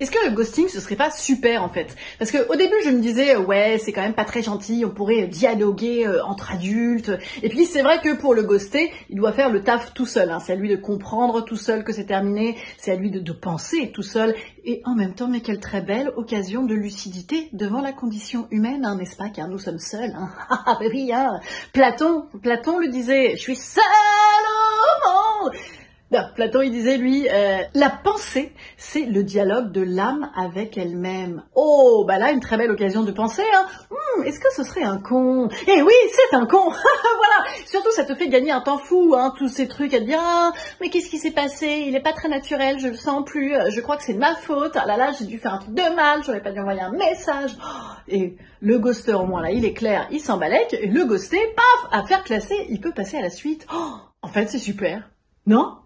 Est-ce que le ghosting ce serait pas super en fait? Parce que au début je me disais euh, ouais c'est quand même pas très gentil, on pourrait dialoguer euh, entre adultes. Et puis c'est vrai que pour le ghoster, il doit faire le taf tout seul. Hein. C'est à lui de comprendre tout seul que c'est terminé, c'est à lui de, penser tout seul. Et en même temps, mais quelle très belle occasion de lucidité devant la condition humaine, hein, n'est-ce pas? Car nous sommes seuls. Hein. Ah hein. Platon, Platon le disait, je suis seul. Platon, il disait, lui, euh, la pensée, c'est le dialogue de l'âme avec elle-même. Oh, bah là, une très belle occasion de penser, hein. Hmm, est-ce que ce serait un con? Eh oui, c'est un con Voilà Surtout, ça te fait gagner un temps fou, hein, tous ces trucs à te dire, ah, mais qu'est-ce qui s'est passé? Il est pas très naturel, je le sens plus, je crois que c'est de ma faute, ah là là, j'ai dû faire un truc de mal, j'aurais pas dû envoyer un message. Et le ghoster, au moins, là, il est clair, il s'embalèque, et le ghosté, paf, à faire classer, il peut passer à la suite. Oh, en fait, c'est super. Non?